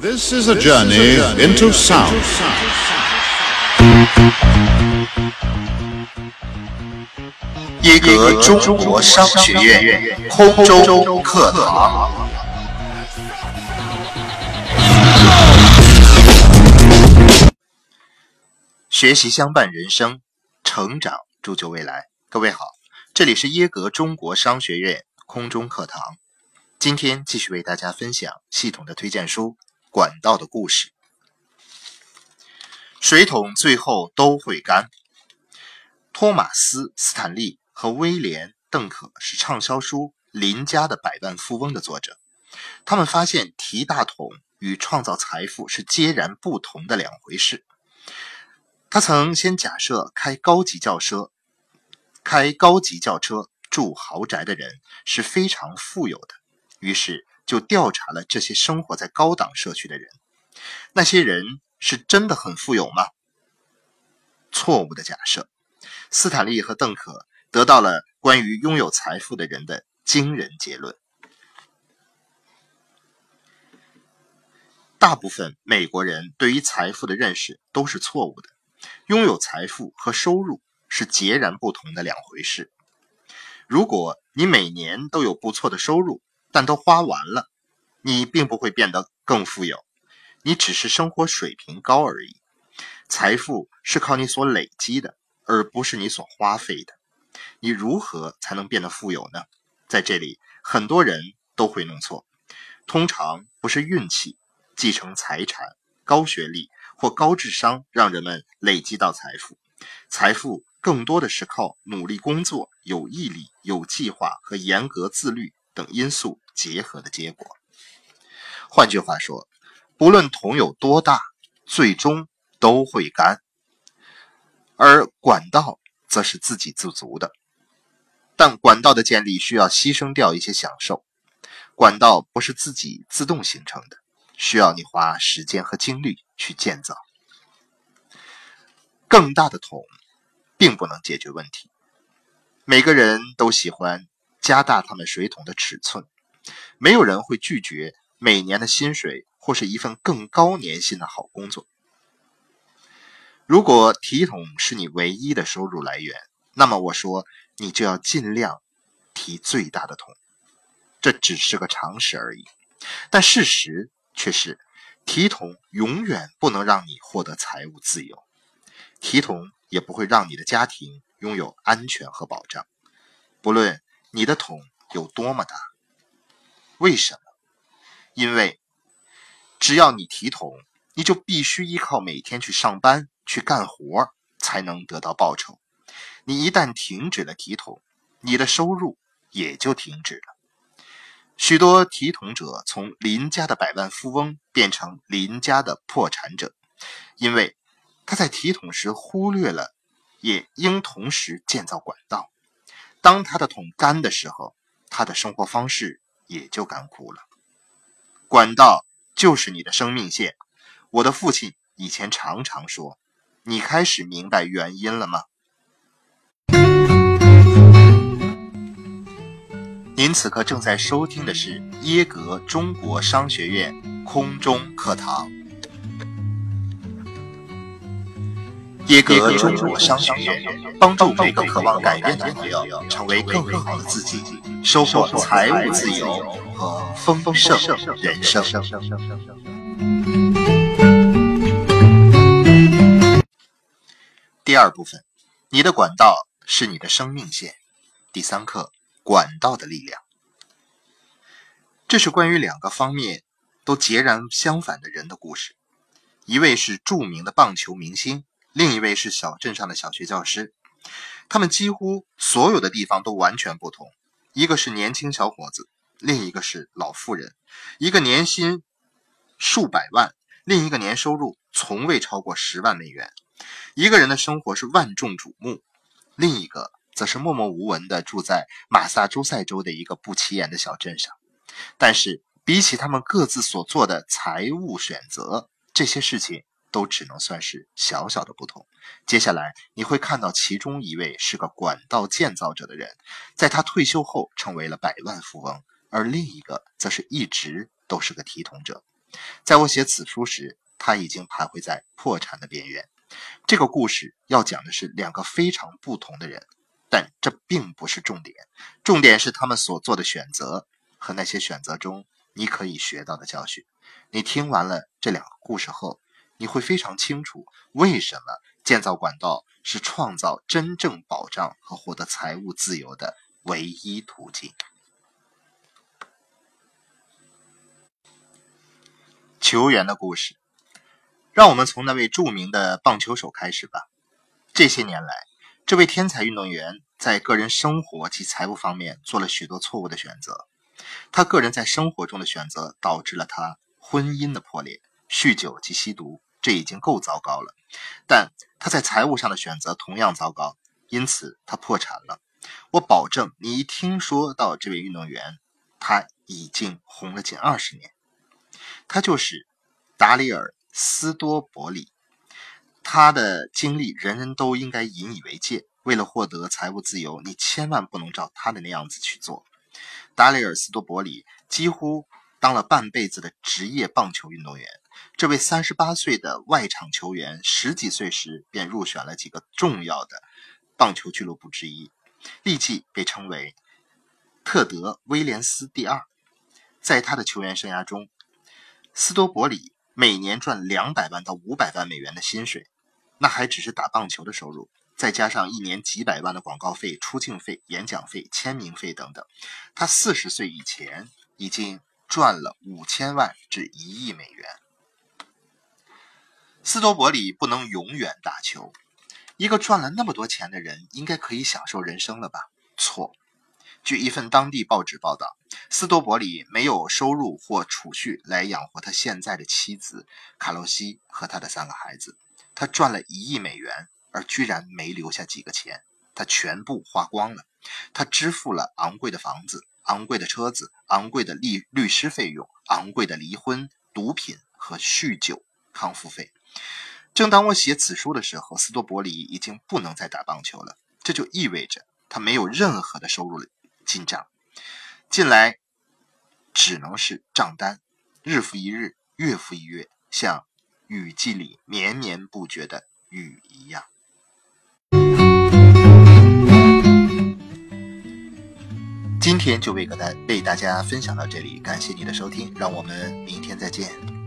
This is a journey into sound. 耶格中国商学院空中课堂。学习相伴人生，成长铸就未来。各位好，这里是耶格中国商学院空中课堂。今天继续为大家分享系统的推荐书《管道的故事》。水桶最后都会干。托马斯·斯坦利和威廉·邓可是畅销书《邻家的百万富翁》的作者。他们发现提大桶与创造财富是截然不同的两回事。他曾先假设开高级轿车、开高级轿车、住豪宅的人是非常富有的，于是就调查了这些生活在高档社区的人。那些人是真的很富有吗？错误的假设。斯坦利和邓可得到了关于拥有财富的人的惊人结论。大部分美国人对于财富的认识都是错误的。拥有财富和收入是截然不同的两回事。如果你每年都有不错的收入，但都花完了，你并不会变得更富有，你只是生活水平高而已。财富是靠你所累积的，而不是你所花费的。你如何才能变得富有呢？在这里，很多人都会弄错。通常不是运气、继承财产、高学历。或高智商让人们累积到财富，财富更多的是靠努力工作、有毅力、有计划和严格自律等因素结合的结果。换句话说，不论桶有多大，最终都会干。而管道则是自给自足的，但管道的建立需要牺牲掉一些享受。管道不是自己自动形成的。需要你花时间和精力去建造。更大的桶，并不能解决问题。每个人都喜欢加大他们水桶的尺寸，没有人会拒绝每年的薪水或是一份更高年薪的好工作。如果提桶是你唯一的收入来源，那么我说你就要尽量提最大的桶。这只是个常识而已，但事实。却是提桶永远不能让你获得财务自由，提桶也不会让你的家庭拥有安全和保障，不论你的桶有多么大。为什么？因为只要你提桶，你就必须依靠每天去上班去干活才能得到报酬。你一旦停止了提桶，你的收入也就停止了。许多提桶者从邻家的百万富翁变成邻家的破产者，因为他在提桶时忽略了，也应同时建造管道。当他的桶干的时候，他的生活方式也就干枯了。管道就是你的生命线。我的父亲以前常常说：“你开始明白原因了吗？”您此刻正在收听的是耶格中国商学院空中课堂。耶格中国商学院帮助每个渴望改变的朋友成为更好的自己，收获财务自由和丰盛人生。第二部分，你的管道是你的生命线。第三课。管道的力量，这是关于两个方面都截然相反的人的故事。一位是著名的棒球明星，另一位是小镇上的小学教师。他们几乎所有的地方都完全不同。一个是年轻小伙子，另一个是老妇人。一个年薪数百万，另一个年收入从未超过十万美元。一个人的生活是万众瞩目，另一个。则是默默无闻地住在马萨诸塞州的一个不起眼的小镇上，但是比起他们各自所做的财务选择，这些事情都只能算是小小的不同。接下来你会看到，其中一位是个管道建造者的人，在他退休后成为了百万富翁，而另一个则是一直都是个提桶者。在我写此书时，他已经徘徊在破产的边缘。这个故事要讲的是两个非常不同的人，但这并不是重点，重点是他们所做的选择和那些选择中你可以学到的教训。你听完了这两个故事后，你会非常清楚为什么建造管道是创造真正保障和获得财务自由的唯一途径。球员的故事，让我们从那位著名的棒球手开始吧。这些年来，这位天才运动员在个人生活及财务方面做了许多错误的选择。他个人在生活中的选择导致了他婚姻的破裂、酗酒及吸毒，这已经够糟糕了。但他在财务上的选择同样糟糕，因此他破产了。我保证，你一听说到这位运动员，他已经红了近二十年。他就是达里尔·斯多伯里，他的经历人人都应该引以为戒。为了获得财务自由，你千万不能照他的那样子去做。达里尔·斯多伯里几乎当了半辈子的职业棒球运动员。这位三十八岁的外场球员，十几岁时便入选了几个重要的棒球俱乐部之一，立即被称为特德·威廉斯第二。在他的球员生涯中，斯多伯里每年赚两百万到五百万美元的薪水，那还只是打棒球的收入，再加上一年几百万的广告费、出镜费、演讲费、签名费等等。他四十岁以前已经赚了五千万至一亿美元。斯多伯里不能永远打球，一个赚了那么多钱的人应该可以享受人生了吧？错。据一份当地报纸报道，斯多伯里没有收入或储蓄来养活他现在的妻子卡洛西和他的三个孩子。他赚了一亿美元，而居然没留下几个钱，他全部花光了。他支付了昂贵的房子、昂贵的车子、昂贵的律律师费用、昂贵的离婚、毒品和酗酒康复费。正当我写此书的时候，斯多伯里已经不能再打棒球了，这就意味着他没有任何的收入。进账，进来只能是账单，日复一日，月复一月，像雨季里绵绵不绝的雨一样。今天就为个大为大家分享到这里，感谢你的收听，让我们明天再见。